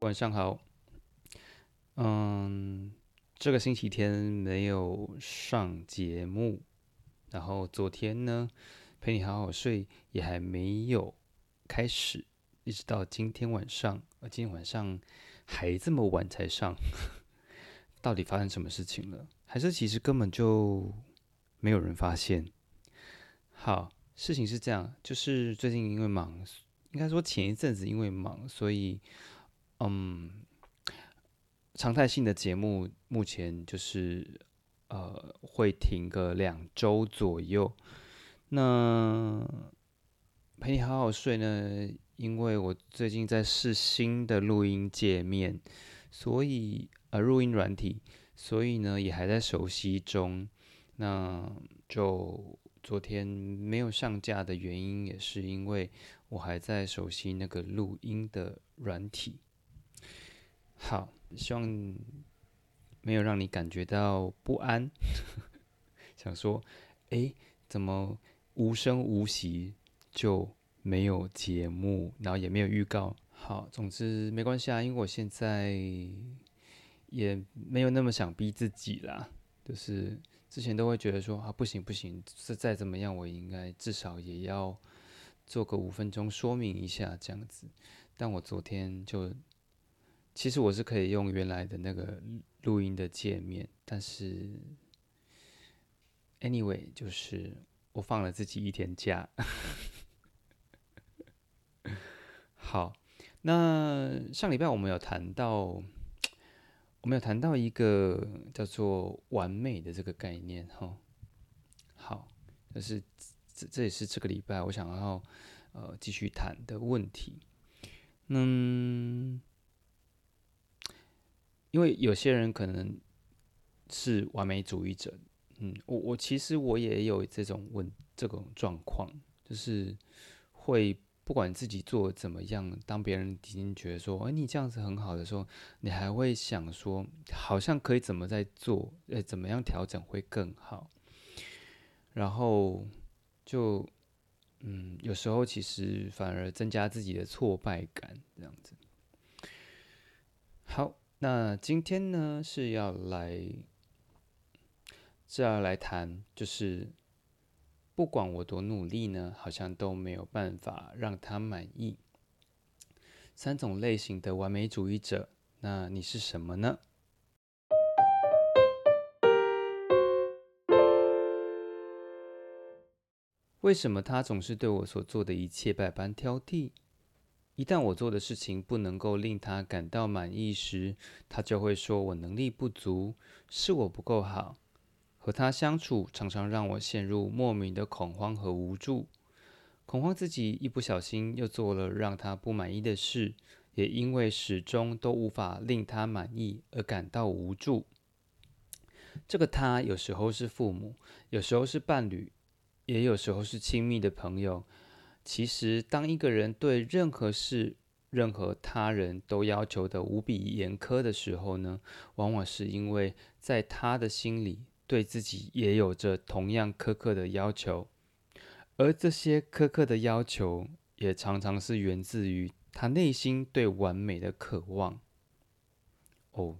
晚上好，嗯，这个星期天没有上节目，然后昨天呢，陪你好好睡也还没有开始，一直到今天晚上，呃，今天晚上还这么晚才上，到底发生什么事情了？还是其实根本就没有人发现？好，事情是这样，就是最近因为忙，应该说前一阵子因为忙，所以。嗯，常态性的节目目前就是呃会停个两周左右。那陪你好好睡呢，因为我最近在试新的录音界面，所以呃录音软体，所以呢也还在熟悉中。那就昨天没有上架的原因，也是因为我还在熟悉那个录音的软体。好，希望没有让你感觉到不安。想说，哎，怎么无声无息就没有节目，然后也没有预告？好，总之没关系啊，因为我现在也没有那么想逼自己啦。就是之前都会觉得说啊，不行不行，是再怎么样，我应该至少也要做个五分钟说明一下这样子。但我昨天就。其实我是可以用原来的那个录音的界面，但是，anyway，就是我放了自己一天假。好，那上礼拜我们有谈到，我们有谈到一个叫做完美的这个概念，哈。好，但是这这也是这个礼拜我想要呃继续谈的问题，嗯。因为有些人可能是完美主义者，嗯，我我其实我也有这种问这种状况，就是会不管自己做怎么样，当别人已经觉得说，哎，你这样子很好的时候，你还会想说，好像可以怎么在做，呃，怎么样调整会更好，然后就嗯，有时候其实反而增加自己的挫败感，这样子，好。那今天呢是要来，是要来谈，就是不管我多努力呢，好像都没有办法让他满意。三种类型的完美主义者，那你是什么呢？为什么他总是对我所做的一切百般挑剔？一旦我做的事情不能够令他感到满意时，他就会说我能力不足，是我不够好。和他相处常常让我陷入莫名的恐慌和无助，恐慌自己一不小心又做了让他不满意的事，也因为始终都无法令他满意而感到无助。这个他有时候是父母，有时候是伴侣，也有时候是亲密的朋友。其实，当一个人对任何事、任何他人都要求的无比严苛的时候呢，往往是因为在他的心里对自己也有着同样苛刻的要求，而这些苛刻的要求也常常是源自于他内心对完美的渴望。哦，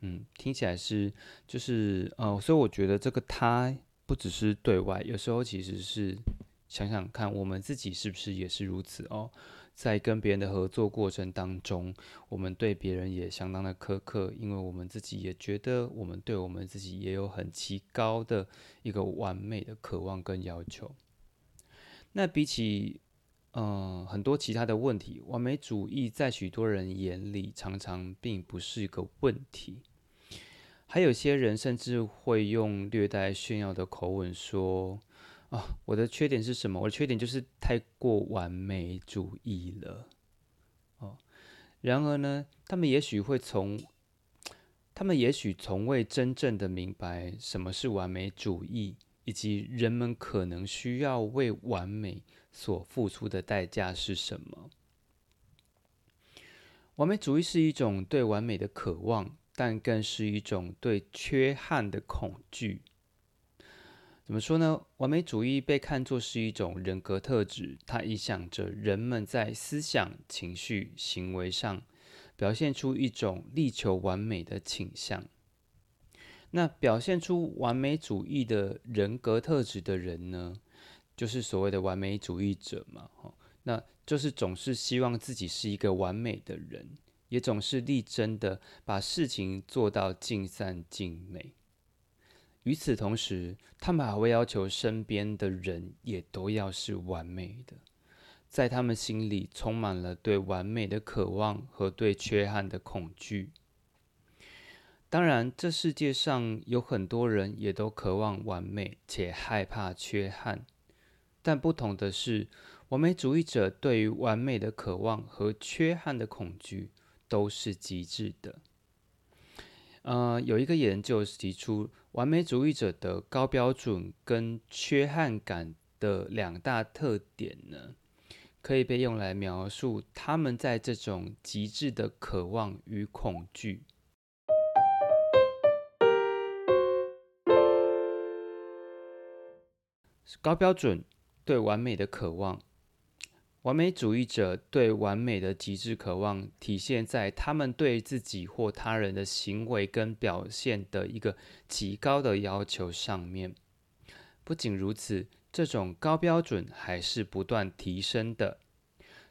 嗯，听起来是就是呃，所以我觉得这个他不只是对外，有时候其实是。想想看，我们自己是不是也是如此哦？在跟别人的合作过程当中，我们对别人也相当的苛刻，因为我们自己也觉得我们对我们自己也有很极高的一个完美的渴望跟要求。那比起嗯很多其他的问题，完美主义在许多人眼里常常并不是一个问题。还有些人甚至会用略带炫耀的口吻说。啊，我的缺点是什么？我的缺点就是太过完美主义了。哦，然而呢，他们也许会从，他们也许从未真正的明白什么是完美主义，以及人们可能需要为完美所付出的代价是什么。完美主义是一种对完美的渴望，但更是一种对缺憾的恐惧。怎么说呢？完美主义被看作是一种人格特质，它影响着人们在思想、情绪、行为上表现出一种力求完美的倾向。那表现出完美主义的人格特质的人呢，就是所谓的完美主义者嘛。那就是总是希望自己是一个完美的人，也总是力争的把事情做到尽善尽美。与此同时，他们还会要求身边的人也都要是完美的，在他们心里充满了对完美的渴望和对缺憾的恐惧。当然，这世界上有很多人也都渴望完美且害怕缺憾，但不同的是，完美主义者对于完美的渴望和缺憾的恐惧都是极致的。呃，有一个研究提出，完美主义者的高标准跟缺憾感的两大特点呢，可以被用来描述他们在这种极致的渴望与恐惧。高标准对完美的渴望，完美主义者对完美的极致渴望，体现在他们对自己或他人的行为跟表现的一个极高的要求上面。不仅如此，这种高标准还是不断提升的。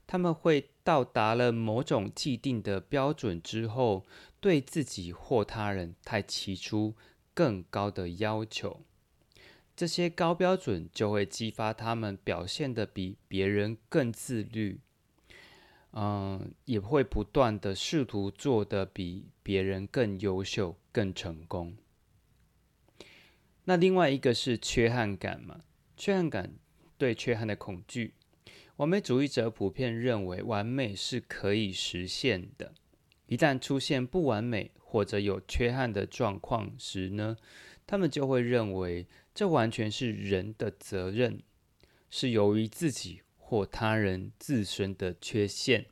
他们会到达了某种既定的标准之后，对自己或他人太提出更高的要求。这些高标准就会激发他们表现的比别人更自律，嗯，也会不断的试图做的比别人更优秀、更成功。那另外一个是缺憾感嘛？缺憾感对缺憾的恐惧。完美主义者普遍认为完美是可以实现的，一旦出现不完美或者有缺憾的状况时呢，他们就会认为。这完全是人的责任，是由于自己或他人自身的缺陷。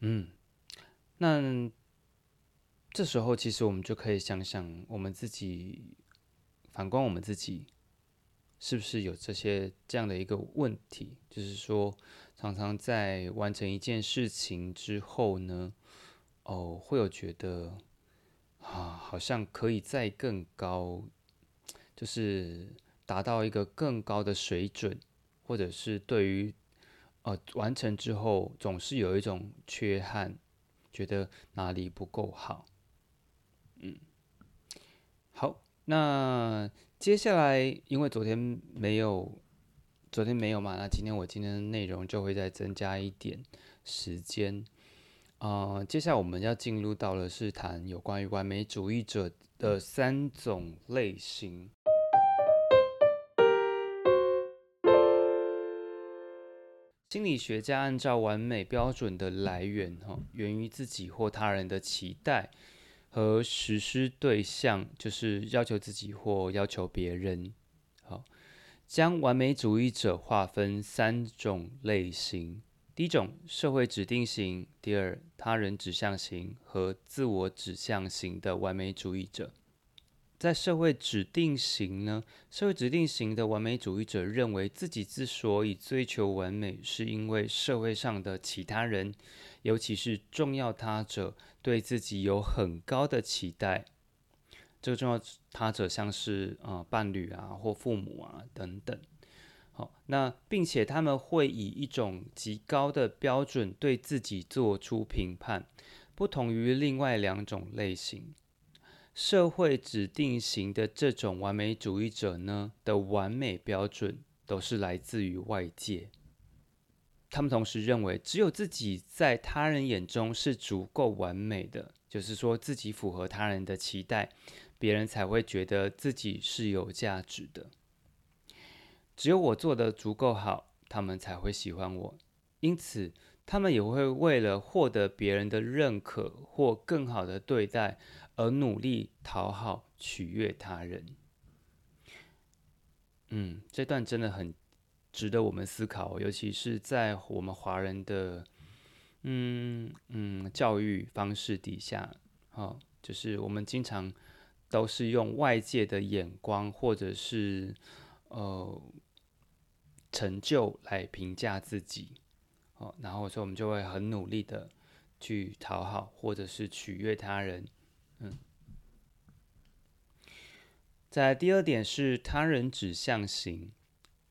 嗯，那这时候其实我们就可以想想，我们自己反观我们自己，是不是有这些这样的一个问题？就是说，常常在完成一件事情之后呢，哦，会有觉得啊，好像可以再更高。就是达到一个更高的水准，或者是对于呃完成之后总是有一种缺憾，觉得哪里不够好。嗯，好，那接下来因为昨天没有，昨天没有嘛，那今天我今天的内容就会再增加一点时间。啊，接下来我们要进入到了是谈有关于完美主义者的三种类型。心理学家按照完美标准的来源，哈，源于自己或他人的期待和实施对象，就是要求自己或要求别人。好，将完美主义者划分三种类型：第一种，社会指定型；第二，他人指向型和自我指向型的完美主义者。在社会指定型呢，社会指定型的完美主义者认为自己之所以追求完美，是因为社会上的其他人，尤其是重要他者对自己有很高的期待。这个重要他者像是呃伴侣啊或父母啊等等。好，那并且他们会以一种极高的标准对自己做出评判，不同于另外两种类型。社会指定型的这种完美主义者呢的完美标准都是来自于外界。他们同时认为，只有自己在他人眼中是足够完美的，就是说自己符合他人的期待，别人才会觉得自己是有价值的。只有我做的足够好，他们才会喜欢我。因此，他们也会为了获得别人的认可或更好的对待。而努力讨好、取悦他人。嗯，这段真的很值得我们思考，尤其是在我们华人的嗯嗯教育方式底下，哦，就是我们经常都是用外界的眼光或者是呃成就来评价自己，哦，然后所以我们就会很努力的去讨好或者是取悦他人，在第二点是他人指向型，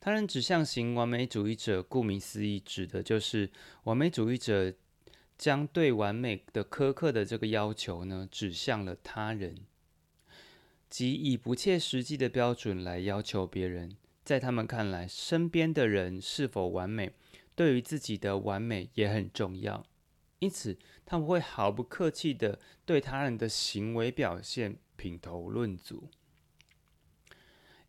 他人指向型完美主义者，顾名思义，指的就是完美主义者将对完美的苛刻的这个要求呢，指向了他人，即以不切实际的标准来要求别人。在他们看来，身边的人是否完美，对于自己的完美也很重要，因此他们会毫不客气的对他人的行为表现品头论足。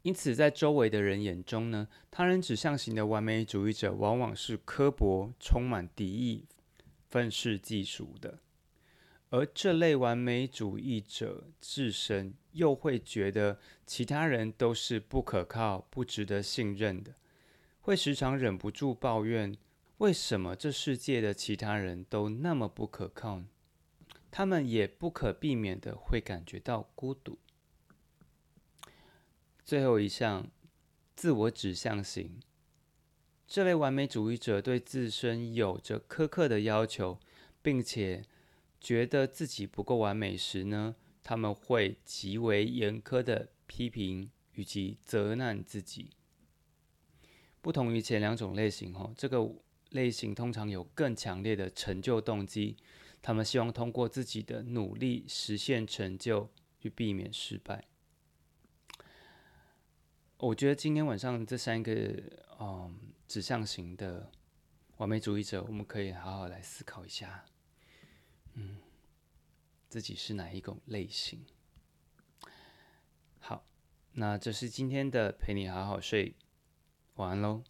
因此，在周围的人眼中呢，他人指向型的完美主义者往往是刻薄、充满敌意、愤世嫉俗的；而这类完美主义者自身又会觉得其他人都是不可靠、不值得信任的，会时常忍不住抱怨：为什么这世界的其他人都那么不可靠？他们也不可避免的会感觉到孤独。最后一项，自我指向型。这类完美主义者对自身有着苛刻的要求，并且觉得自己不够完美时呢，他们会极为严苛的批评以及责难自己。不同于前两种类型，哈，这个类型通常有更强烈的成就动机，他们希望通过自己的努力实现成就，去避免失败。我觉得今天晚上这三个嗯指向型的完美主义者，我们可以好好来思考一下，嗯，自己是哪一种类型？好，那这是今天的陪你好好睡，晚安喽。